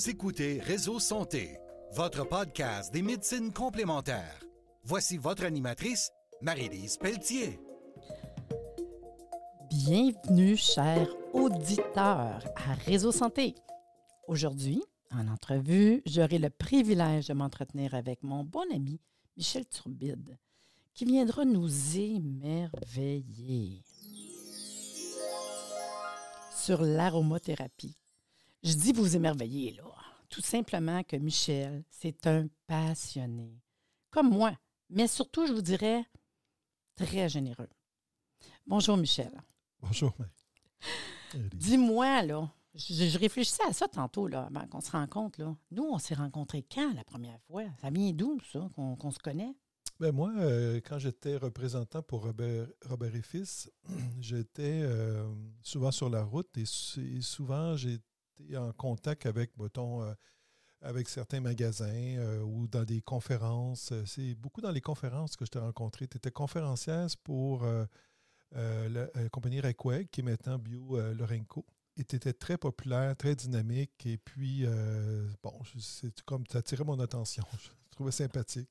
Vous écoutez Réseau Santé, votre podcast des médecines complémentaires. Voici votre animatrice, Marie-Lise Pelletier. Bienvenue, chers auditeurs, à Réseau Santé. Aujourd'hui, en entrevue, j'aurai le privilège de m'entretenir avec mon bon ami Michel Turbide, qui viendra nous émerveiller sur l'aromathérapie. Je dis vous émerveiller, là. Tout simplement que Michel, c'est un passionné, comme moi, mais surtout, je vous dirais, très généreux. Bonjour, Michel. Bonjour, Dis-moi, là, je, réfléchissais à ça tantôt, là, avant qu'on se rencontre, là. Nous, on s'est rencontrés quand la première fois? Ça vient d'où, ça, qu'on se connaît? Ben moi, euh, quand j'étais représentant pour Robert, Robert et Fils, j'étais euh, souvent sur la route et, souvent en contact avec, mettons, euh, avec certains magasins ou dans des conférences. C'est beaucoup dans les conférences que je t'ai rencontré. Tu étais conférencière pour la, compagnie Requeg, qui est maintenant Bio Lorenco. Et tu étais très populaire, très dynamique. Et puis, bon, c'est comme tu attirais mon attention. Je trouvais sympathique.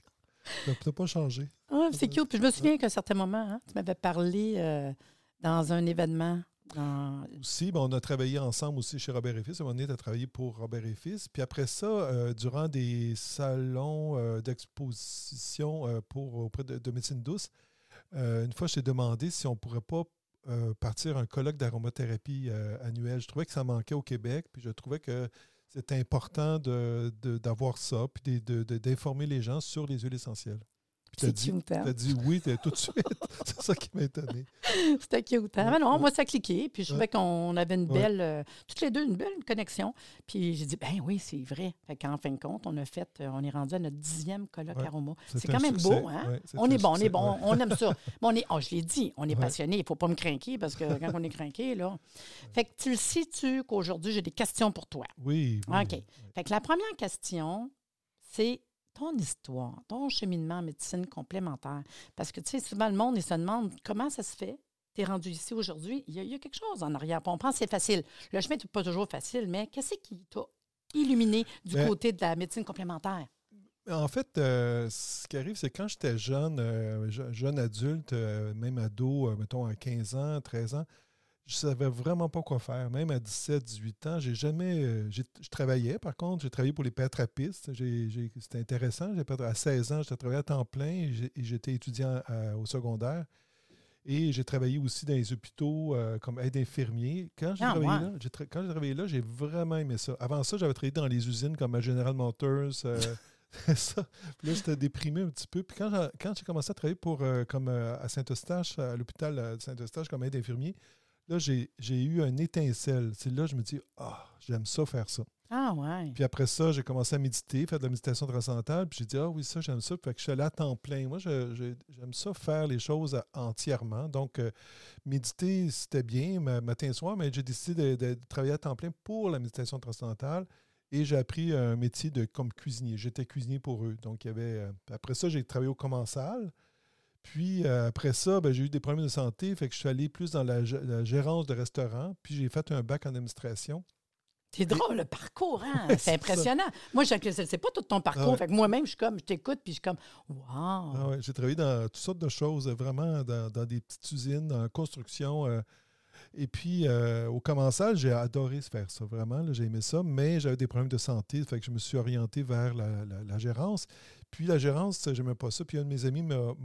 Ça n'a pas changé. C'est cute. Puis je me souviens qu'à un certain moment, hein, tu m'avais parlé euh, dans un événement. Aussi, ben, on a travaillé ensemble aussi chez Robert et Fils. À travailler pour Robert et Fils. Puis après ça, euh, durant des salons euh, d'exposition pour auprès de, médecine douce, une fois, je t'ai demandé si on ne pourrait pas partir un colloque d'aromathérapie annuel. Je trouvais que ça manquait au Québec, puis je trouvais que c'est important d'avoir de, ça, puis d'informer les gens sur les huiles essentielles. Tu as dit, as dit oui tout de suite. c'est ça qui m'a étonné. C'était cute. Hein? non, moi, ça a cliqué. Puis je trouvais qu'on avait une belle, euh, toutes les deux, une belle connexion. Puis j'ai dit, ben oui, c'est vrai. Fait qu'en fin de compte, on a fait, euh, on est rendu à notre dixième colloque aroma. C'est quand même beau, hein? on est bon, on est bon, on aime ça. Bon, on est, oh, je l'ai dit, on est passionné. Il ne faut pas me craquer parce que quand on est craqué, là. Fait que tu le sais-tu qu'aujourd'hui, j'ai des questions pour toi? Oui. oui OK. Fait que la première question, c'est ton histoire, ton cheminement en médecine complémentaire. Parce que, tu sais, souvent, le monde, il se demande comment ça se fait? Tu es rendu ici aujourd'hui, il y, a quelque chose en arrière. On pense que c'est facile. Le chemin n'est pas toujours facile, mais qu'est-ce qui t'a illuminé du ben côté de la médecine complémentaire? En fait, euh, ce qui arrive, c'est quand j'étais jeune, euh, jeune adulte, euh, même ado, mettons à 15 ans, 13 ans, je savais vraiment pas quoi faire. Même à 17, 18 ans, j'ai jamais. Euh, je travaillais, par contre, j'ai travaillé pour les pétrapistes. C'était intéressant. À 16 ans, j'ai travaillé à temps plein et j'étais étudiant au secondaire. Et j'ai travaillé aussi dans les hôpitaux euh, comme aide infirmier. Quand j'ai ah, travaillé, là, j'ai vraiment aimé ça. Avant ça, j'avais travaillé dans les usines comme à General Motors. Euh, ça. Puis là, j'étais déprimé un petit peu. Puis quand j'ai commencé à travailler pour, comme à Saint-Eustache, à l'hôpital de Saint-Eustache comme aide infirmier, là, j'ai eu un étincelle. C'est là que je me dis, ah, j'aime ça faire ça. Ah ouais. Puis après ça, j'ai commencé à méditer, faire de la méditation transcendantale. Puis j'ai dit, ah oui, ça, j'aime ça. Fait que je suis allé à temps plein. Moi, j'aime ça faire les choses entièrement. Donc, euh, méditer, c'était bien, matin et soir, mais j'ai décidé de, de, travailler à temps plein pour la méditation transcendantale. Et j'ai appris un métier de comme cuisinier. J'étais cuisinier pour eux. Donc, il y avait. Euh, après ça, j'ai travaillé au commensal. Puis euh, après ça, ben, j'ai eu des problèmes de santé, fait que je suis allé plus dans la, gérance de restaurant, puis j'ai fait un bac en administration. C'est drôle, le parcours, hein? c'est impressionnant. Moi, je ne sais pas tout ton parcours. Ah fait que moi-même, je suis comme, je t'écoute, puis je suis comme, wow! Ah j'ai travaillé dans toutes sortes de choses, vraiment, dans, des petites usines, en construction. Euh, et puis, euh, au commençage, j'ai adoré faire ça, vraiment. J'ai aimé ça, mais j'avais des problèmes de santé, fait que je me suis orienté vers la, gérance. Puis la gérance, je n'aimais pas ça. Puis un de mes amis m'a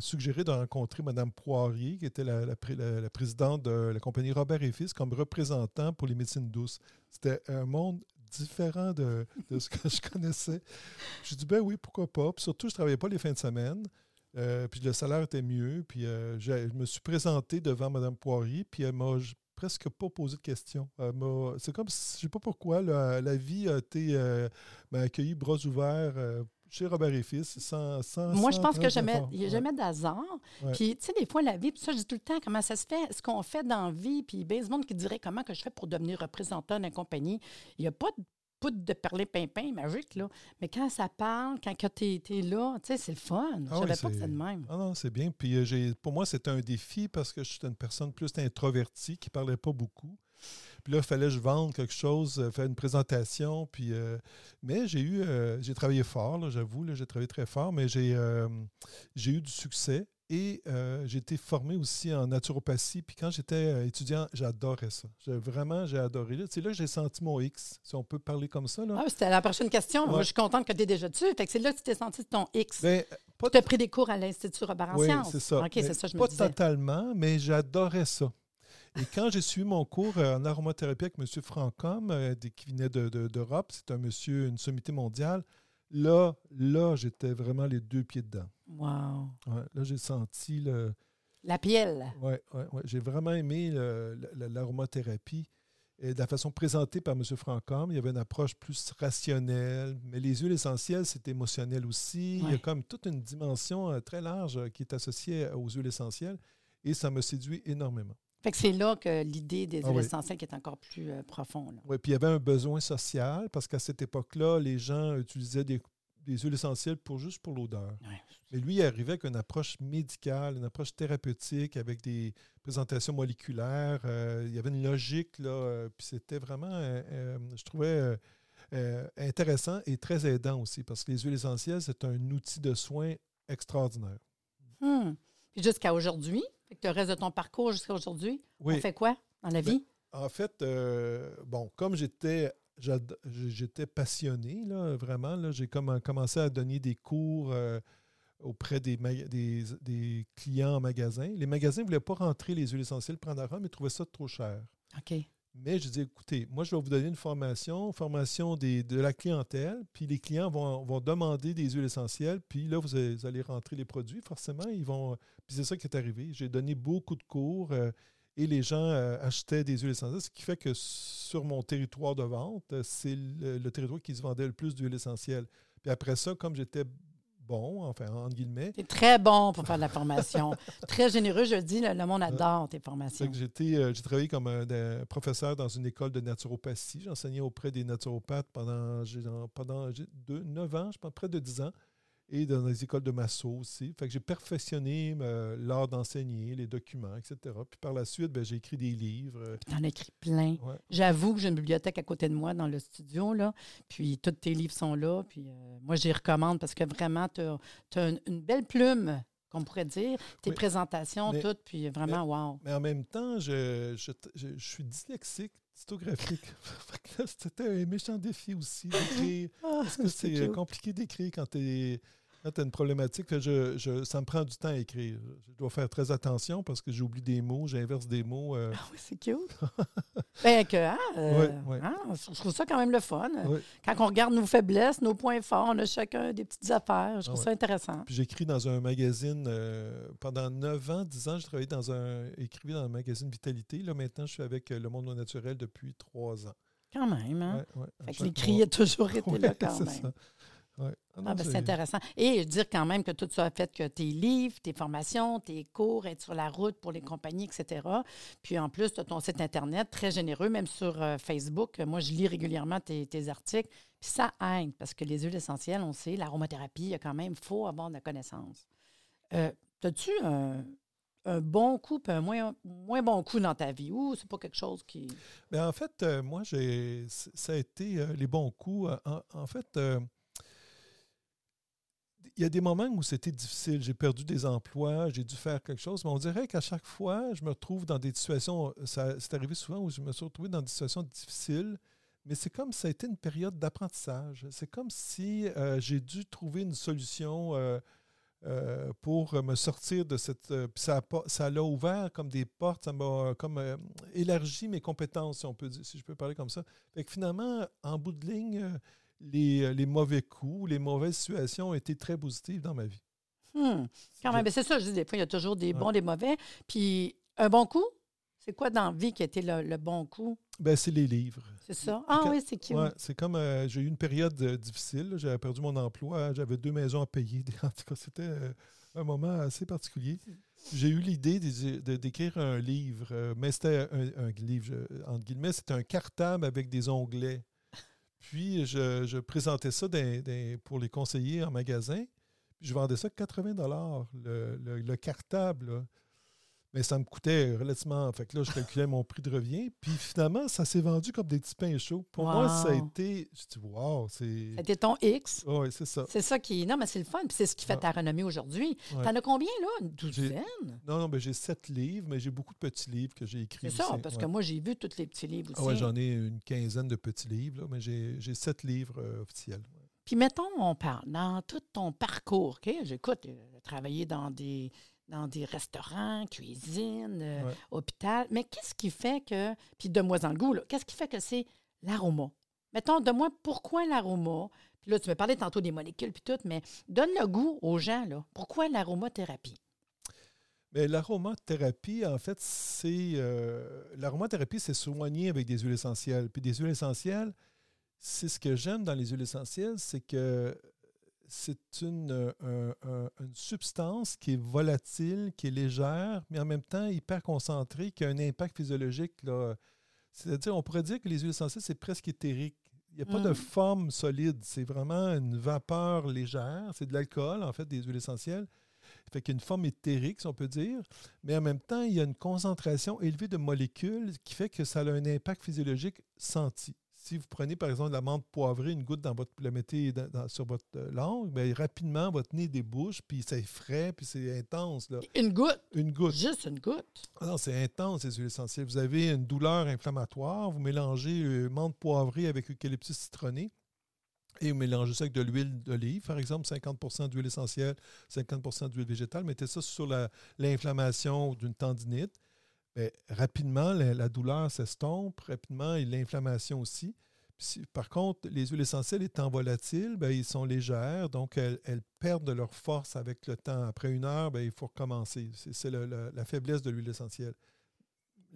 suggéré de rencontrer Mme Poirier, qui était la, présidente de la compagnie Robert et Fils, comme représentant pour les médecines douces. C'était un monde différent de, ce que je connaissais. J'ai dit, ben oui, pourquoi pas? Puis surtout, je travaillais pas les fins de semaine. Euh, puis le salaire était mieux. Puis euh, je me suis présenté devant Mme Poirier, puis elle m'a presque pas posé de questions. C'est comme, je ne sais pas pourquoi, la vie a été euh, m'a accueilli bras ouverts chez Robert et Fils, sans. sans Moi, je pense que jamais, il n'y a jamais d'hasard. Puis, tu sais, des fois, la vie, puis ça, je dis tout le temps comment ça se fait, ce qu'on fait dans la vie, puis bien, ce monde qui dirait comment que je fais pour devenir représentant d'une compagnie. Il n'y a pas de de parler pimpin magique, là. Mais quand ça parle, quand tu es, là, tu sais, c'est le fun. Je ah savais pas que c'était de même. Ah non, c'est bien. Puis euh, pour moi, c'était un défi parce que je suis une personne plus introvertie qui ne parlait pas beaucoup. Puis là, il fallait que je vende quelque chose, euh, faire une présentation. Puis, euh, mais j'ai eu, euh, j'ai travaillé fort, j'avoue, j'ai travaillé très fort, mais j'ai, eu du succès. Et j'ai été formé aussi en naturopathie. Puis quand j'étais étudiant, j'adorais ça. vraiment, j'ai adoré. C'est là que j'ai senti mon X, si on peut parler comme ça. Là. Ah, c'était la prochaine question. Moi, je suis contente que tu es déjà dessus. Fait que c'est là que tu t'es senti ton X. Ben, tu as pris des cours à l'Institut Robert en oui, c'est ça. c'est ça, je Pas totalement, mais j'adorais ça. Et quand j'ai suivi mon cours euh, en aromathérapie avec M. Francom, euh, qui venait d'Europe, c'est un monsieur, une sommité mondiale, là, là, j'étais vraiment les deux pieds dedans. Wow. là, j'ai senti le. La pielle. Oui, ouais, ouais. j'ai vraiment aimé l'aromathérapie. Et de la façon présentée par M. Francom, il y avait une approche plus rationnelle, mais les huiles essentielles, c'est émotionnel aussi. Il y a comme toute une dimension euh, très large qui est associée aux huiles essentielles et ça me séduit énormément. Fait que c'est là que l'idée des ah huiles essentielles est encore plus euh, profonde. Oui, puis il y avait un besoin social parce qu'à cette époque-là, les gens utilisaient des, huiles essentielles pour juste pour l'odeur. Mais lui, il arrivait avec une approche médicale, une approche thérapeutique avec des présentations moléculaires. Euh, il y avait une logique, là, euh, puis c'était vraiment, je trouvais intéressant et très aidant aussi parce que les huiles essentielles, c'est un outil de soin extraordinaire. Hum. Puis jusqu'à aujourd'hui, le reste de ton parcours jusqu'à aujourd'hui, on fait quoi dans la vie? Ben, en fait, euh, bon, comme j'étais j'étais passionné, là, vraiment, là, j'ai commencé à donner des cours euh, auprès des, des, clients en magasin. Les magasins ne voulaient pas rentrer les huiles essentielles prendre arôme, mais trouvaient ça trop cher. OK. Mais je dis, écoutez, moi, je vais vous donner une formation, formation de la clientèle, puis les clients vont, vont, demander des huiles essentielles, puis là, vous allez rentrer les produits, forcément, ils vont... Puis c'est ça qui est arrivé. J'ai donné beaucoup de cours euh, et les gens euh, achetaient des huiles essentielles, ce qui fait que sur mon territoire de vente, c'est le, le territoire qui se vendait le plus d'huiles essentielles. Puis après ça, comme j'étais bon, enfin, entre guillemets. C'est très bon pour faire de la formation. très généreux, je dis, le, monde adore tes formations. Euh, j'ai travaillé comme un, professeur dans une école de naturopathie. J'enseignais auprès des naturopathes pendant, pendant deux, 9 ans, je pense, près de 10 ans et dans les écoles de masso aussi. Fait que j'ai perfectionné euh, l'art d'enseigner, les documents, etc. Puis par la suite, ben, j'ai écrit des livres. Tu en as écrit plein. J'avoue que j'ai une bibliothèque à côté de moi dans le studio, là. Puis tous tes livres sont là. Puis euh, moi, j'y recommande parce que vraiment, tu as, une, belle plume qu'on pourrait dire, tes présentations, toutes, puis vraiment, wow. Mais en même temps, je, je, suis dyslexique, cytographique. C'était un méchant défi aussi d'écrire. Ah, parce que c'est compliqué d'écrire quand tu es Là, tu as une problématique. Je, je, ça me prend du temps à écrire. Je dois faire très attention parce que j'oublie des mots, j'inverse des mots. Euh. Ah oui, c'est cute. ben, que, hein, euh, hein, je trouve ça quand même le fun. Quand on regarde nos faiblesses, nos points forts, on a chacun des petites affaires. Je trouve ah ça intéressant. Puis j'écris dans un magazine euh, pendant 9 ans, 10 ans, j'ai travaillé dans un, écrivais dans un magazine Vitalité. Là, maintenant, je suis avec Le Monde Naturel depuis 3 ans. Quand même, hein? fait que l'écrit a toujours été là quand même. Ça. Ah, ah, ben, c'est intéressant. Et dire quand même que tout ça a fait que tes livres, tes formations, tes cours, être sur la route pour les compagnies, etc. Puis en plus, tu as ton site Internet, très généreux, même sur euh, Facebook. Moi, je lis régulièrement tes, articles. Puis ça aide, parce que les huiles essentielles, on sait, l'aromathérapie, il y a quand même, il faut avoir de la connaissance. Euh, As-tu un, bon coup et un moins, moins bon coup dans ta vie? Ou c'est pas quelque chose qui. Bien, en fait, euh, moi, j'ai ça a été les bons coups. en fait, il y a des moments où c'était difficile. J'ai perdu des emplois, j'ai dû faire quelque chose, mais on dirait qu'à chaque fois, je me retrouve dans des situations, c'est arrivé souvent où je me suis retrouvé dans des situations difficiles, mais c'est comme ça a été une période d'apprentissage. C'est comme si euh, j'ai dû trouver une solution euh, euh, pour me sortir de cette... ça, ça l'a ouvert comme des portes, ça m'a comme élargi mes compétences, si, on peut, si je peux parler comme ça. Fait que finalement, en bout de ligne euh, les, mauvais coups, les mauvaises situations ont été très positives dans ma vie. Hmm. Quand même, c'est ça, je dis, des fois, il y a toujours des bons, des mauvais. Puis, un bon coup, c'est quoi dans la vie qui a été le, bon coup? Ben, c'est les livres. C'est ça? Ah oui, c'est qui? c'est comme, euh, j'ai eu une période euh, difficile, j'avais perdu mon emploi, j'avais deux maisons à payer. En tout cas, c'était un moment assez particulier. J'ai eu l'idée d'écrire un livre, mais c'était un, un, livre, entre guillemets, c'était un cartable avec des onglets. Puis, je, présentais ça pour les conseillers en magasin. Puis, je vendais ça 80 le, le, le, cartable. Mais ça me coûtait relativement. Fait que là, je calculais mon prix de revient. Puis finalement, ça s'est vendu comme des petits pains chauds. Pour moi, ça a été. Je dis, c'est. C'était ton X. Oui, c'est ça. C'est ça qui. Non, mais c'est le fun. Puis c'est ce qui fait ta renommée aujourd'hui. T'en as combien, là? Une douzaine? Non, non, mais j'ai sept livres, mais j'ai beaucoup de petits livres que j'ai écrits. C'est ça, parce que moi, j'ai vu tous les petits livres aussi. Ah ouais, j'en ai une quinzaine de petits livres, là, mais j'ai sept livres euh, officiels. Puis mettons, on parle dans tout ton parcours. OK? J'écoute, j'ai euh, travaillé dans des dans des restaurants, cuisine, euh, hôpital. Mais qu'est-ce qui fait que, puis de moi en le goût, qu'est-ce qui fait que c'est l'aroma? Mettons, de moi, pourquoi l'aroma? Puis là, tu me parlais tantôt des molécules puis tout, mais donne le goût aux gens, là. Pourquoi l'aromathérapie? Mais l'aromathérapie, en fait, c'est. Euh, l'aromathérapie, c'est soigner avec des huiles essentielles. Puis des huiles essentielles, c'est ce que j'aime dans les huiles essentielles, c'est que c'est une, euh, une, substance qui est volatile, qui est légère, mais en même temps hyper concentrée, qui a un impact physiologique. C'est-à-dire, on pourrait dire que les huiles essentielles, c'est presque éthérique. Il n'y a pas de mm. forme solide. C'est vraiment une vapeur légère. C'est de l'alcool, en fait, des huiles essentielles. Fait qu'il y a une forme éthérique, si on peut dire, mais en même temps, il y a une concentration élevée de molécules qui fait que ça a un impact physiologique senti si vous prenez par exemple de la menthe poivrée, une goutte dans votre, la mettez sur votre euh, langue, bien, rapidement, votre nez débouche, puis c'est frais, puis c'est intense. Là. Une goutte? Une goutte. Juste une goutte? Ah non, c'est intense, les huiles essentielles. Vous avez une douleur inflammatoire, vous mélangez euh, menthe poivrée avec eucalyptus citronné, et vous mélangez ça avec de l'huile d'olive, par exemple, 50% d'huile essentielle, 50% d'huile végétale. Mettez ça sur l'inflammation d'une tendinite. Ben, rapidement, la, douleur s'estompe, rapidement, et l'inflammation aussi. par contre, les huiles essentielles étant volatiles, bien, ils sont légères, donc elles, perdent de leur force avec le temps. Après une heure, bien, il faut recommencer. C'est la faiblesse de l'huile essentielle.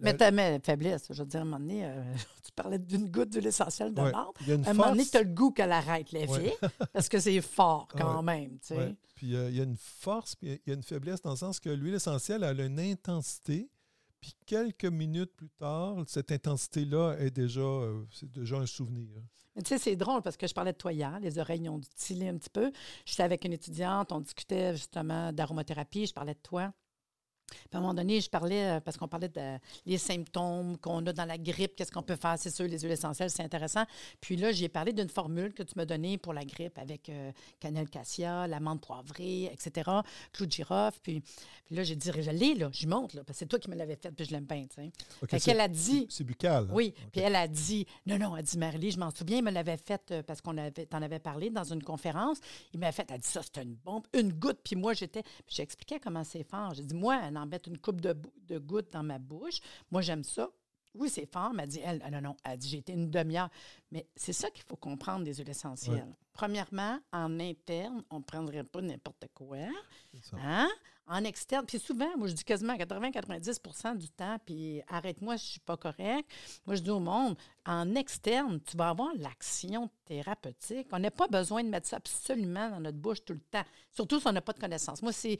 Mais ta faiblesse, je veux dire, à un moment donné, euh, tu parlais d'une goutte d'huile essentielle de ouais. À un moment donné, tu as le goût qu'elle arrête les parce que c'est fort quand même. Tu sais. Puis euh, il y a une force, puis il y a une faiblesse dans le sens que l'huile essentielle a une intensité puis quelques minutes plus tard, cette intensité-là est déjà, euh, c'est déjà un souvenir. Tu sais, c'est drôle parce que je parlais de toi hier, les oreilles ont dû un petit peu. J'étais avec une étudiante, on discutait justement d'aromathérapie, je parlais de toi. Puis à un moment donné, je parlais, euh, parce qu'on parlait des symptômes qu'on a dans la grippe, qu'est-ce qu'on peut faire, c'est sûr, les huiles essentielles, c'est intéressant. Puis là, j'ai parlé d'une formule que tu m'as donnée pour la grippe avec euh, cannelle cassia, l'amande poivrée, etc., clou de girofle. Puis, puis là, j'ai dit, je l'ai, là, je monte, là, parce que c'est toi qui me l'avais fait, puis je l'aime bien, tu sais. qu'elle a dit... C'est buccal. Oui, puis elle a dit, non, non, elle dit, Marie, je m'en souviens, il me l'avait fait euh, parce qu'on avait, t'en avais parlé dans une conférence. Il m'a fait, elle a dit, ça, c'était une bombe, une goutte. Puis moi, j'étais... Puis j'expliquais comment c'est fort. J'ai dit, moi, en mettre une coupe de, de gouttes dans ma bouche. Moi, j'aime ça. Oui, c'est fort. Elle dit, elle, non, non, elle dit, j'ai été une demi-heure. Mais c'est ça qu'il faut comprendre des huiles essentielles. Premièrement, en interne, on ne prendrait pas n'importe quoi. Hein? En externe, puis souvent, moi, je dis quasiment 80-90% du temps, puis arrête-moi si je ne suis pas correct. Moi, je dis au monde, en externe, tu vas avoir l'action thérapeutique. On n'a pas besoin de mettre ça absolument dans notre bouche tout le temps, surtout si on n'a pas de connaissance. Moi, c'est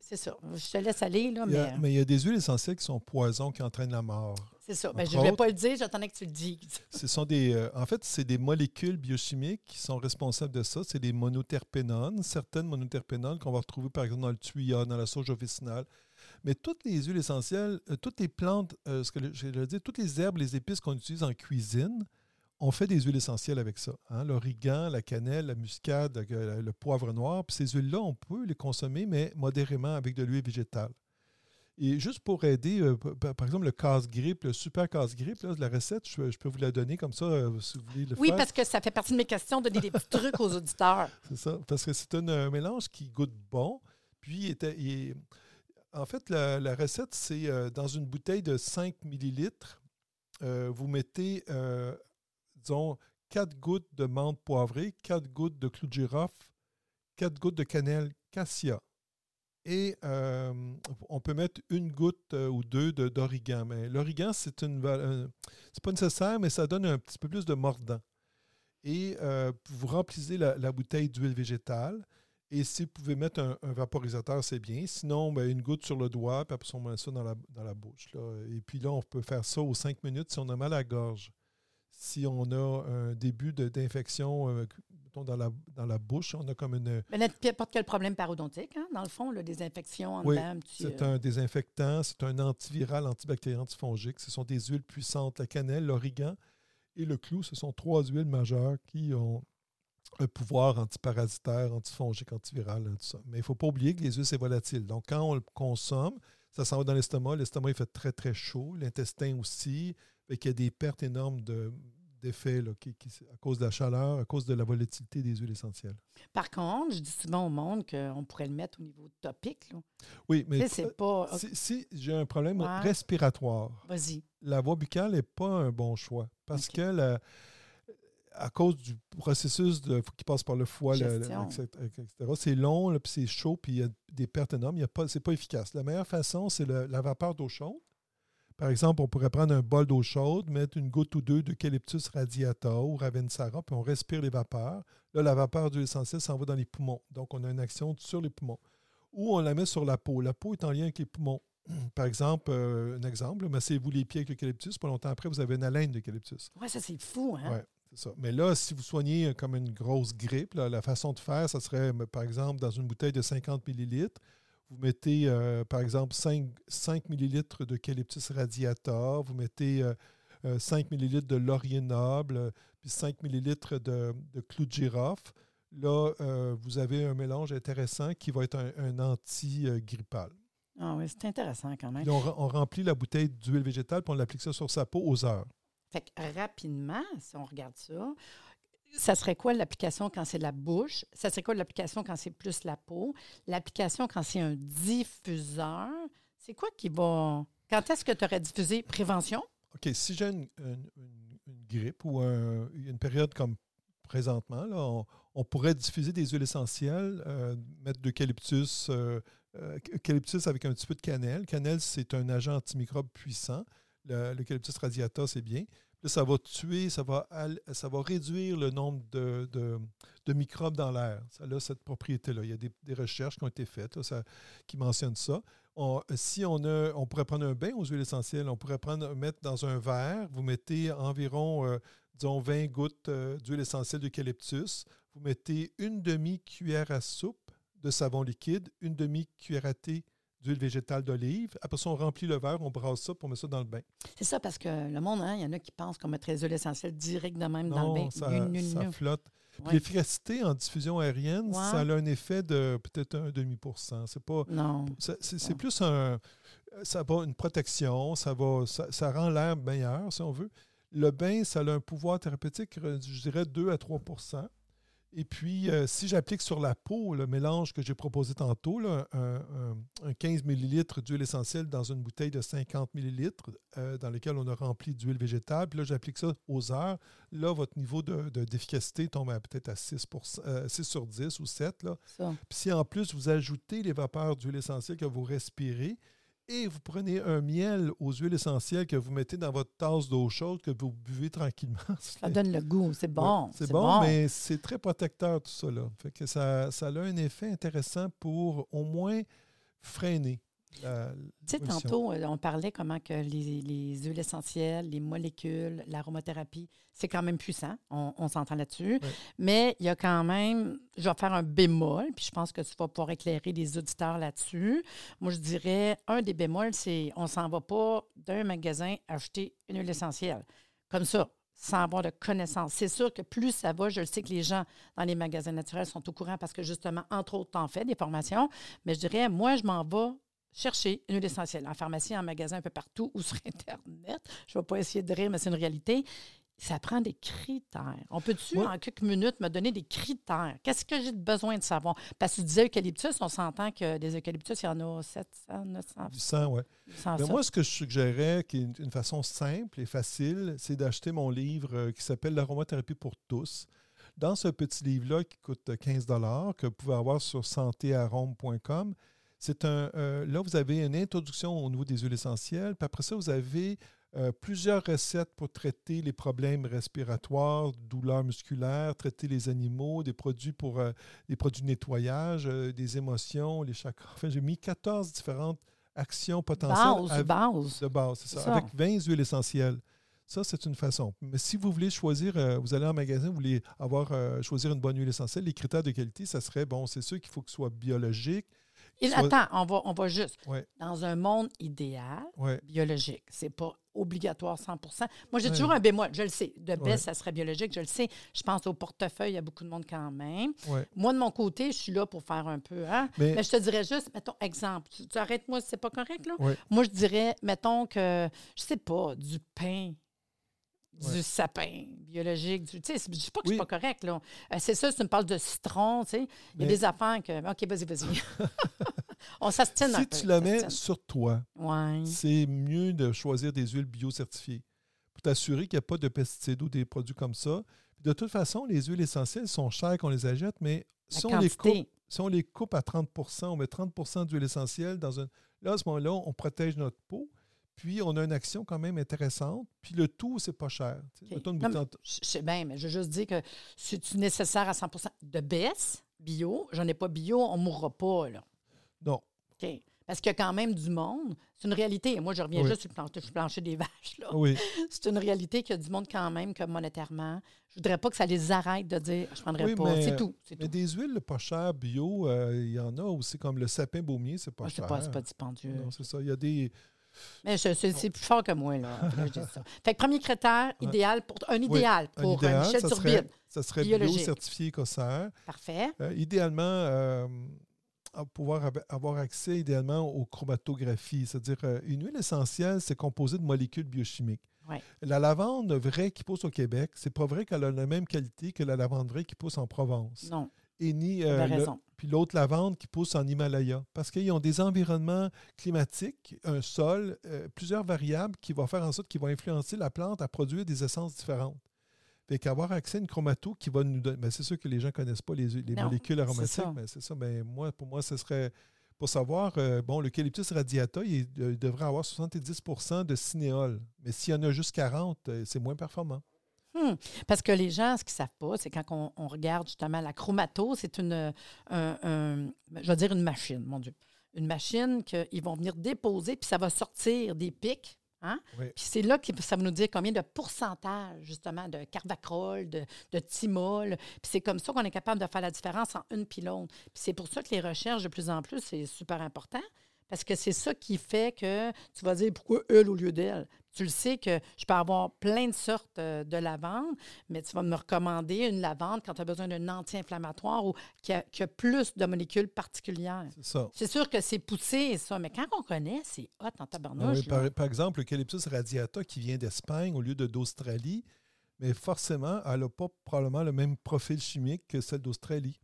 c'est ça. Je te laisse aller. Là, mais... Il mais il y a des huiles essentielles qui sont poisons qui entraînent la mort. C'est ça. Ben, je ne voulais pas le dire, j'attendais que tu le dises. Ce sont des, euh, en fait, c'est des molécules biochimiques qui sont responsables de ça. C'est des monoterpénones, certaines monoterpénones qu'on va retrouver par exemple dans le tuya, dans la sauge officinale. Mais toutes les huiles essentielles, euh, toutes les plantes, euh, ce que je veux dire, toutes les herbes, les épices qu'on utilise en cuisine, on fait des huiles essentielles avec ça. Hein? L'origan, la cannelle, la muscade, le, poivre noir. Puis ces huiles-là, on peut les consommer, mais modérément avec de l'huile végétale. Et juste pour aider, euh, par exemple, le casse-grippe, le super casse-grippe, la recette, je, peux vous la donner comme ça euh, si vous voulez le oui, parce que ça fait partie de mes questions, donner des petits trucs aux auditeurs. C'est ça, parce que c'est un, mélange qui goûte bon. Puis, était, en fait, la, recette, c'est euh, dans une bouteille de 5 millilitres, vous mettez disons, 4 gouttes de menthe poivrée, 4 gouttes de clou de girofle, 4 gouttes de cannelle cassia. Et euh, on peut mettre une goutte euh, ou deux d'origan. Mais l'origan, c'est une c'est pas nécessaire, mais ça donne un petit peu plus de mordant. Et euh, vous remplissez la, bouteille d'huile végétale. Et si vous pouvez mettre un, vaporisateur, c'est bien. Sinon, ben, une goutte sur le doigt, puis après, on met ça dans la, dans la bouche. Et puis là, on peut faire ça aux cinq minutes si on a mal à la gorge si on a un début d'infection, mettons, dans la, dans la bouche. On a comme une. Mais n'importe quel problème parodontique, hein, dans le fond, la désinfection en oui, dedans, C'est un désinfectant, c'est un antiviral, antibactérien, antifongique. Ce sont des huiles puissantes. La cannelle, l'origan et le clou, ce sont trois huiles majeures qui ont un pouvoir antiparasitaire, antifongique, antiviral, tout ça. Mais il ne faut pas oublier que les huiles, c'est volatile. Donc, quand on le consomme, ça s'en va dans l'estomac. L'estomac, il fait très, très chaud. L'intestin aussi. il y a des pertes énormes d'effets à cause de la chaleur, à cause de la volatilité des huiles essentielles. Par contre, je dis souvent au monde qu'on pourrait le mettre au niveau topique. Oui, mais c'est pas... si, j'ai un problème respiratoire, la voie buccale n'est pas un bon choix parce que la, à cause du processus de, qui passe par le foie, etc., c'est long, puis c'est chaud, puis il y a des pertes énormes. Ce n'est pas efficace. La meilleure façon, c'est la vapeur d'eau chaude. Par exemple, on pourrait prendre un bol d'eau chaude, mettre une goutte ou deux d'eucalyptus radiata ou ravensara, puis on respire les vapeurs. Là, la vapeur d'huile essentielle s'en va dans les poumons. Donc, on a une action sur les poumons. Ou on la met sur la peau. La peau est en lien avec les poumons. Par exemple, euh, un exemple, massez-vous les pieds avec l'eucalyptus, pas longtemps après, vous avez une haleine d'eucalyptus. Oui, ça c'est fou, hein? Ouais. Mais là, si vous soignez euh, comme une grosse grippe, la façon de faire, ça serait, par exemple, dans une bouteille de 50 millilitres, vous mettez, euh, par exemple, 5, 5 millilitres d'eucalyptus radiata, vous mettez 5 euh, millilitres de laurier noble, puis 5 millilitres de, clou de girofle. Là, vous avez un mélange intéressant qui va être un, anti-grippal. Ah oui, c'est intéressant quand même. on, on, remplit la bouteille d'huile végétale, puis on l'applique ça sur sa peau aux heures. Fait que rapidement, si on regarde ça, ça serait quoi l'application quand c'est la bouche? Ça serait quoi l'application quand c'est plus la peau? L'application quand c'est un diffuseur? C'est quoi qui va. Quand est-ce que tu aurais diffusé prévention? OK. Si j'ai une, grippe ou une période comme présentement, là, on, pourrait diffuser des huiles essentielles, euh, mettre de l'eucalyptus, euh, euh, eucalyptus avec un petit peu de cannelle. Cannelle, c'est un agent antimicrobe puissant. L'eucalyptus radiata, c'est bien ça va tuer, ça va, ça va réduire le nombre de, de, microbes dans l'air. Ça a cette propriété-là. Il y a des, recherches qui ont été faites qui mentionnent ça. si on, a, on pourrait prendre un bain aux huiles essentielles, on pourrait prendre, mettre dans un verre, vous mettez environ, euh, disons, 20 gouttes euh, d'huile essentielle d'eucalyptus, vous mettez une demi-cuillère à soupe de savon liquide, une demi-cuillère à thé d'huile végétale d'olive. Après ça, on remplit le verre, on brasse ça pour mettre ça dans le bain. C'est ça, parce que le monde, hein, il y en a qui pensent qu'on mettrait les huiles essentielles direct de même dans le bain. Ça, ça flotte. L'efficacité en diffusion aérienne, ça a un effet de peut-être un demi pour cent. C'est pas. Non. C'est plus un. Ça va une protection, ça va, ça, rend l'air meilleur, si on veut. Le bain, ça a un pouvoir thérapeutique, je dirais 2 à 3 et puis, euh, si j'applique sur la peau le mélange que j'ai proposé tantôt, un, 15 ml d'huile essentielle dans une bouteille de 50 ml euh, dans lequel on a rempli d'huile végétale, puis là, j'applique ça aux heures, là, votre niveau d'efficacité de, tombe peut-être à 6, 6, euh, sur 10 ou 7. Là. Puis si en plus vous ajoutez les vapeurs d'huile essentielle que vous respirez, et vous prenez un miel aux huiles essentielles que vous mettez dans votre tasse d'eau chaude que vous buvez tranquillement. Ça donne le goût, c'est bon. c'est bon, mais c'est très protecteur tout ça. Là. Fait que ça, ça a un effet intéressant pour au moins freiner tu sais, tantôt, euh, on parlait comment que les, huiles essentielles, les molécules, l'aromathérapie, c'est quand même puissant. On, s'entend là-dessus. Mais il y a quand même, je vais faire un bémol, puis je pense que tu vas pouvoir éclairer les auditeurs là-dessus. Moi, je dirais, un des bémols, c'est on s'en va pas d'un magasin acheter une huile essentielle. Comme ça, sans avoir de connaissances. C'est sûr que plus ça va, je le sais que les gens dans les magasins naturels sont au courant parce que justement, entre autres, en fait des formations, mais je dirais, moi, je m'en vais chercher une huile essentielle en pharmacie, en magasin, un peu partout ou sur Internet. Je ne vais pas essayer de rire, mais c'est une réalité. Ça prend des critères. On peut-tu, en quelques minutes, me donner des critères? Qu'est-ce que j'ai besoin de savoir? Parce que tu disais eucalyptus, on s'entend que des eucalyptus, il y en a 700, 900. 800, oui. moi, ce que je suggérerais, qui est une façon simple et facile, c'est d'acheter mon livre euh, qui s'appelle L'aromathérapie pour tous. Dans ce petit livre-là qui coûte 15 que vous pouvez avoir sur santéarome.com, c'est un. Euh, là, vous avez une introduction au niveau des huiles essentielles. Puis après ça, vous avez euh, plusieurs recettes pour traiter les problèmes respiratoires, douleurs musculaires, traiter les animaux, des produits pour euh, des produits de nettoyage, des émotions, les chakras. Enfin, j'ai mis 14 différentes actions potentielles. Base, base. De base, c'est ça, Avec 20 huiles essentielles. Ça, c'est une façon. Mais si vous voulez choisir, vous allez en magasin, vous voulez avoir choisir une bonne huile essentielle, les critères de qualité, ça serait, bon, c'est sûr qu'il faut que ce soit biologique. Il, soit- Attends, on va, on va juste. Ouais. Dans un monde idéal, Ouais. biologique, c'est pas obligatoire 100% Moi, j'ai Ouais. toujours un bémol, je le sais. De baisse, ça serait biologique, je le sais. Je pense au portefeuille, il y a beaucoup de monde quand même. Moi, de mon côté, je suis là pour faire un peu. Hein? Mais- Mais je te dirais juste, mettons, exemple, tu, tu arrêtes-moi si c'est pas correct, là. Moi, je dirais, mettons que, je sais pas, du pain, du sapin biologique. Du, tu sais, je dis pas que Oui. c'est pas correct, là. Euh, c'est ça, si tu me parles de citron, tu sais. Il y a des affaires que. OK, vas-y, vas-y. On s'astine un Si peu. tu la mets sur toi, Ouais. c'est mieux de choisir des huiles bio-certifiées pour t'assurer qu'il n'y a pas de pesticides ou des produits comme ça. De toute façon, les huiles essentielles sont chères qu'on les achète, mais La si on, les coupe, si on les coupe à 30% on met 30% d'huile essentielle dans un. Là, à ce moment-là, on protège notre peau. Puis, on a une action quand même intéressante. Puis, le tout, c'est pas cher. Tu sais, OK. mettons une Non, bouteille mais en- Je sais bien, mais je veux juste dire que si tu nécessaire à 100% de baisse, bio, j'en ai pas bio, on ne mourra pas, là. Non. OK. Parce qu'il y a quand même du monde. C'est une réalité. Moi, je reviens Oui. juste sur le plancher, sur le plancher des vaches, là. Oui. C'est une réalité qu'il y a du monde quand même, comme monétairement. Je voudrais pas que ça les arrête de dire je prendrais Oui, pas. C'est tout. C'est Mais tout. des huiles pas chères bio, euh, il y en a aussi, comme le sapin baumier, c'est pas c'est cher. pas, c'est pas dispendieux. Non, c'est ça. Il y a des. Mais c'est plus fort que moi, là. Fait que là, je dis ça. Fait que premier critère, idéal pour un idéal Un pour euh, idéal, Michel ça Turbide. serait, ça serait bio biologique. certifié COSAR. Parfait. Euh, idéalement, euh, pouvoir avoir accès idéalement aux chromatographies, c'est-à-dire euh, une huile essentielle, c'est composé de molécules biochimiques. Ouais. La lavande vraie qui pousse au Québec, c'est pas vrai qu'elle a la même qualité que la lavande vraie qui pousse en Provence. Non, Et ni euh, le- puis l'autre lavande qui pousse en Himalaya. Parce qu'ils ont des environnements climatiques, un sol, euh, plusieurs variables qui vont faire en sorte qu'ils vont influencer la plante à produire des essences différentes. Fait qu'avoir accès à une chromato qui va nous donner. ben, c'est sûr que les gens ne connaissent pas les, les Non, molécules aromatiques, mais c'est ça. Ben, moi, pour moi, ce serait. Pour savoir, euh, bon, l'eucalyptus radiata, il, il devrait avoir 70% de cinéol. Mais s'il y en a juste 40, euh, c'est moins performant. Hmm. Parce que les gens, ce qu'ils ne savent pas, c'est quand on, on regarde justement la chromato, c'est une, un- un- je vais dire une machine, mon Dieu. Une machine qu'ils vont venir déposer, puis ça va sortir des pics. Hein? Oui. Puis c'est là que ça va nous dire combien de pourcentage, justement, de carvacrol, de, de thymol. Puis c'est comme ça qu'on est capable de faire la différence en une puis l'autre. Puis c'est pour ça que les recherches, de plus en plus, c'est super important. Parce que c'est ça qui fait que tu vas dire pourquoi elle au lieu d'elle. Tu le sais que je peux avoir plein de sortes euh, de lavande, mais tu vas me recommander une lavande quand tu as besoin d'un anti-inflammatoire ou qui a, qui a plus de molécules particulières. C'est ça. C'est sûr que c'est poussé, ça, mais quand on connaît, c'est hot en tabarnouche. oui, par, par exemple, l'eucalyptus radiata qui vient d'Espagne au lieu de d'Australie, mais forcément, elle n'a pas probablement le même profil chimique que celle d'Australie.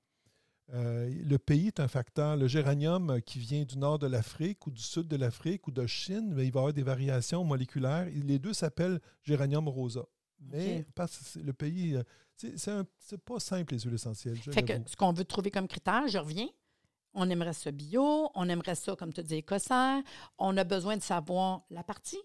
Euh, le pays est un facteur. Le géranium qui vient du nord de l'Afrique ou du sud de l'Afrique ou de Chine, mais il va y avoir des variations moléculaires. Les deux s'appellent géranium rosa. Mais parce que le pays, euh, c'est pas simple les huiles essentielles. Fait que ce qu'on veut trouver comme critère, je reviens. On aimerait ça bio, on aimerait ça, comme tu dis, écossaire. On a besoin de savoir la partie.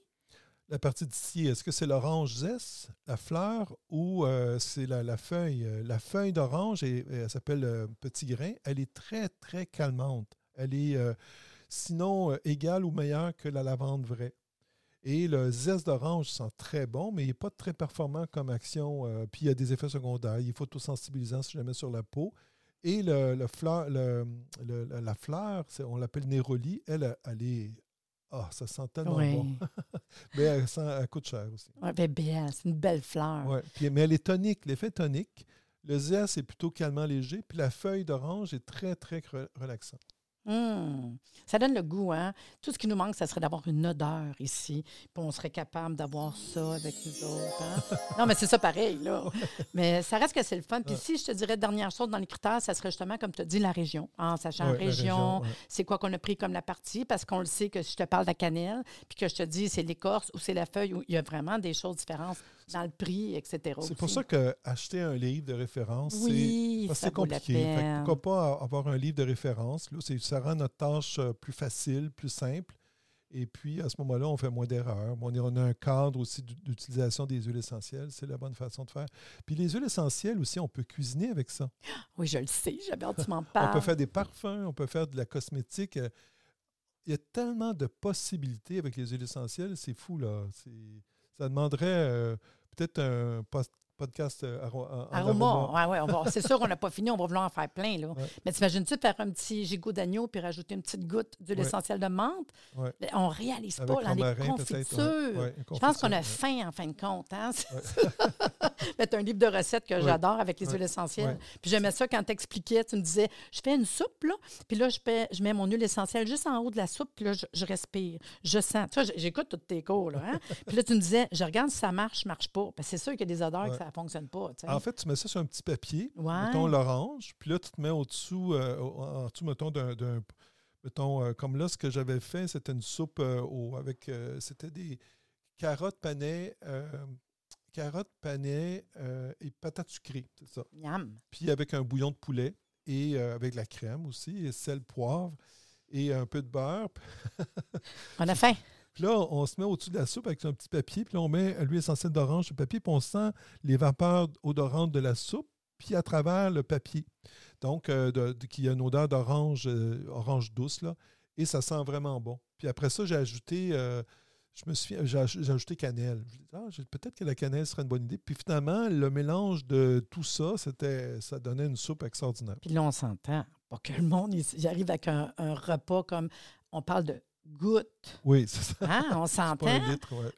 La partie d'ici, est-ce que c'est l'orange zeste, la fleur, ou euh, c'est la, la feuille? Euh, La feuille d'orange, elle s'appelle euh, petit grain, elle est très, très calmante. Elle est sinon égale ou meilleure que la lavande vraie. Et le zeste d'orange sent très bon, mais il n'est pas très performant comme action. puis il y a des effets secondaires. Il est photosensibilisant si jamais sur la peau. Et le, le fleur, le- la fleur, on l'appelle néroli, elle, elle est. Ah, ça sent tellement Oui. bon. Mais elle, sent- elle coûte cher aussi. Ouais, ben, belle, c'est une belle fleur. Ouais. Puis, mais elle est tonique, l'effet tonique. Le zeste est plutôt calmant léger, puis la feuille d'orange est très, très re- Hum. Ça donne le goût, hein? Tout ce qui nous manque, ça serait d'avoir une odeur ici. Puis on serait capable d'avoir ça avec nous autres. hein? non, mais c'est ça pareil, là. Mais ça reste que c'est le fun. Puis si je te dirais, dernière chose dans les critères, ça serait justement, comme tu as dit, la région. En sachant Ouais, la région, c'est quoi qu'on a pris comme la partie, parce qu'on le sait que si je te parle de la cannelle, puis que je te dis c'est l'écorce ou c'est la feuille, où il y a vraiment des choses différentes dans le prix, etc. C'est pour ça qu'acheter un livre de référence, oui, c'est compliqué. Fait pourquoi pas avoir un livre de référence? Là, c'est- ça rend notre tâche euh, plus facile, plus simple. Et puis, à ce moment-là, on fait moins d'erreurs. On, on a un cadre aussi d'u- d'utilisation des huiles essentielles. C'est la bonne façon de faire. Puis les huiles essentielles aussi, on peut cuisiner avec ça. Oui, je le sais. Que tu m'en On parles. peut faire des parfums, on peut faire de la cosmétique. euh, Il y a tellement de possibilités avec les huiles essentielles, c'est fou, là. C'est- ça demanderait euh, peut-être un post- podcast euh, en- Aroma, aroma. ouais, ouais, c'est sûr qu'on n'a pas fini, on va vouloir en faire plein. Là. Ouais. Mais t'imagines-tu faire un petit gigot d'agneau puis rajouter une petite goutte d'huile essentielle de menthe? On ne réalise Avec pas dans les confitures. une Je pense qu'on a confiture, faim en fin de compte. Hein? C'est un livre de recettes que j'adore avec les huiles essentielles. Puis j'aimais ça quand tu expliquais, tu me disais, je fais une soupe, là, puis là, je, fais- je mets mon huile essentielle juste en haut de la soupe, puis là, je, je respire, je sens. Tu vois, j'écoute toutes tes cours, là. Hein? puis là, tu me disais, je regarde si ça marche, marche pas. Parce que c'est sûr qu'il y a des odeurs que ça ne fonctionne pas. En fait, tu mets ça sur un petit papier, mettons l'orange, puis là, tu te mets au-dessous, euh, en dessous, mettons, d'un. mettons, euh, comme là, ce que j'avais fait, c'était une soupe euh, au- avec. c'était des carottes, panais, euh, carottes, panais euh, et patates sucrées, c'est ça. Miam. Puis avec un bouillon de poulet et euh, avec la crème aussi, et sel, poivre et un peu de beurre. On a faim. Puis là, on se met au-dessus de la soupe avec un petit papier, puis là, on met l'huile essentielle d'orange sur le papier, puis on sent les vapeurs odorantes de la soupe, puis à travers le papier. Donc, euh, de, de- qui a une odeur d'orange, orange douce, là, et ça sent vraiment bon. Puis après ça, j'ai ajouté, je me suis, j'ai aj- j'ai ajouté cannelle. Je ah, peut-être que la cannelle serait une bonne idée. Puis finalement, le mélange de tout ça, c'était, ça donnait une soupe extraordinaire. Puis là, on s'entend. Pas que le monde il, arrive avec un, un repas comme. On parle de gouttes. Oui, c'est ça. Hein? On s'entend.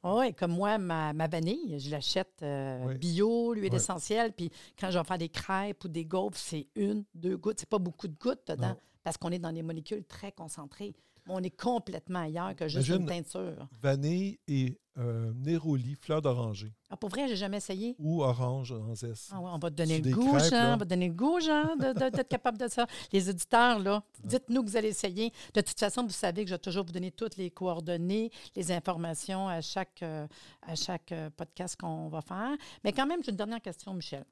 Oui, comme moi, ma, ma vanille, je l'achète euh, Oui. bio, l'huile Oui. essentielle. Puis quand je vais faire des crêpes ou des gaufres, c'est une, deux gouttes. C'est pas beaucoup de gouttes dedans Non. parce qu'on est dans des molécules très concentrées. On est complètement ailleurs que juste une teinture. Vanille et euh, néroli, fleur d'oranger. Ah, pour vrai, j'ai jamais essayé. ou orange en zeste. Ah ouais, on va te donner le goût, crêpes, Jean. On va te donner le goût, Jean, d'être capable de ça. Les auditeurs, là, dites-nous que vous allez essayer. De toute façon, vous savez que je vais toujours vous donner toutes les coordonnées, les informations à chaque, euh, à chaque euh, podcast qu'on va faire. Mais quand même, j'ai une dernière question, Michel.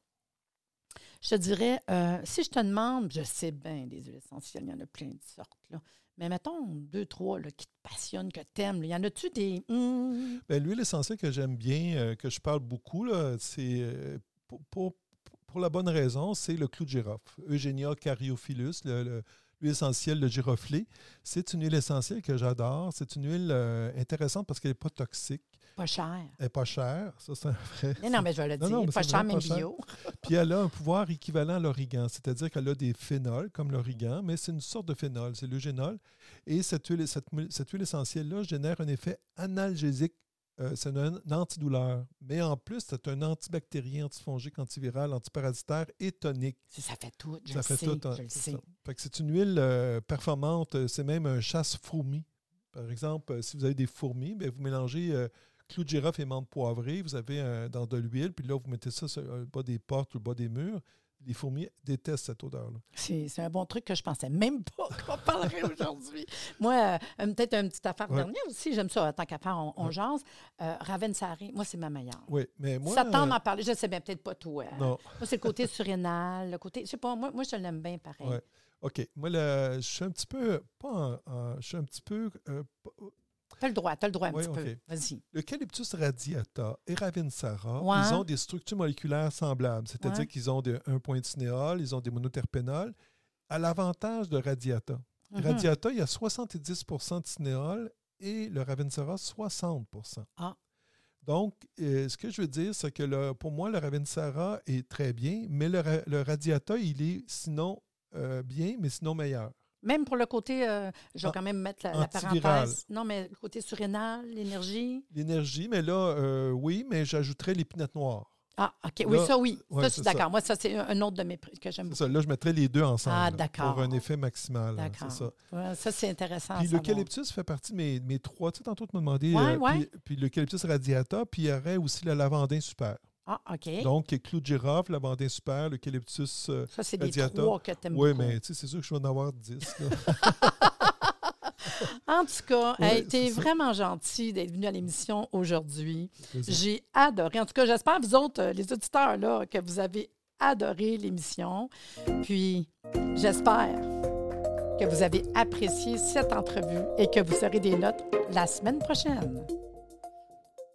Je te dirais, euh, si je te demande, je sais bien, des huiles essentielles, il y en a plein de sortes, là. Mais mettons deux, trois là, qui te passionnent, que tu aimes. Y en a-tu des. hum, Ben, L'huile essentielle que j'aime bien, euh, que je parle beaucoup, c'est euh, pour, pour- pour la bonne raison, c'est le clou de girofle. Eugenia caryophyllus, le- le- l'huile essentielle de giroflée. C'est une huile essentielle que j'adore. C'est une huile euh, intéressante parce qu'elle n'est pas toxique. pas cher. Elle n'est pas chère. Ça, c'est un vrai. Non, non, mais je vais le dire. non, mais pas pas cher. bio. Puis elle a un pouvoir équivalent à l'origan, c'est-à-dire qu'elle a des phénols comme l'origan, mais c'est une sorte de phénol, c'est l'eugénol. Et cette huile, cette, cette huile essentielle-là génère un effet analgésique. Euh, c'est un, un antidouleur. Mais en plus, c'est un antibactérien, antifongique, antiviral, antiparasitaire et tonique. Ça, fait tout. Je ça le fait sais. tout. hein, je le c'est sais. ça. Fait que c'est une huile euh, performante. C'est même un chasse-fourmis. Par exemple, euh, si vous avez des fourmis, ben, vous mélangez euh, clou de girofle et menthe poivrée. Vous avez euh, dans de l'huile, puis là, vous mettez ça sur le bas des portes ou le bas des murs. Les fourmis détestent cette odeur-là. C'est un bon truc que je pensais même pas qu'on parlerait aujourd'hui. Moi, euh, euh, peut-être une petite affaire Ouais. dernière aussi. J'aime ça, tant qu'à faire, on, on Ouais. jase. Euh, Ravensari, moi, c'est ma meilleure. Oui, mais moi. ça tend euh, à parler. Je sais bien, peut-être pas toi. non. Moi, c'est le côté surrénal, le côté. Je sais pas, moi, moi je l'aime bien pareil. Ouais. OK. Moi, le- je suis un petit peu. Pas en- en- je suis un petit peu. T'as le droit, t'as le droit un petit peu. Vas-y. L'Eucalyptus radiata et Ravinsara, Ouais. ils ont des structures moléculaires semblables, c'est-à-dire Ouais. qu'ils ont des- un point de cinéole, ils ont des monoterpénols, à l'avantage de radiata. Mhm. Radiata, il y a 70% de cinéole et le Ravinsara, 60% Ah. Donc, euh, ce que je veux dire, c'est que le- pour moi, le Ravinsara est très bien, mais le Radiata, il est sinon euh, bien, mais sinon meilleur. Même pour le côté, euh, je vais An- quand même mettre la, parenthèse. Non, mais le côté surrénal, l'énergie. L'énergie, mais là, euh, oui, mais j'ajouterais l'épinette noire. Ah, OK. Oui, ça, oui. ouais, ça, je suis d'accord. Moi, ça, c'est un autre de mes prix que j'aime beaucoup. ça. Là, je mettrais les deux ensemble. Ah, là. Pour un effet maximal. hein, D'accord. Ça. Ouais, ça, c'est intéressant. Puis l'eucalyptus fait partie de mes, mes trois. Tu sais, tantôt, tu m'as demandé. Ouais, euh, puis l'eucalyptus radiata, puis il y aurait aussi le lavandin super. Ah, OK. Donc, clou de girofle, lavandin super, l'eucalyptus. euh, ça, c'est des trois que tu aimes oui, beaucoup. mais tu sais, c'est sûr que je vais en avoir 10. là. En tout cas, Ouais, hey, t'es vraiment gentil d'être venu à l'émission aujourd'hui. J'ai adoré. En tout cas, j'espère, vous autres, euh, les auditeurs, là, que vous avez adoré l'émission. Puis, j'espère que vous avez apprécié cette entrevue et que vous serez des notes la semaine prochaine.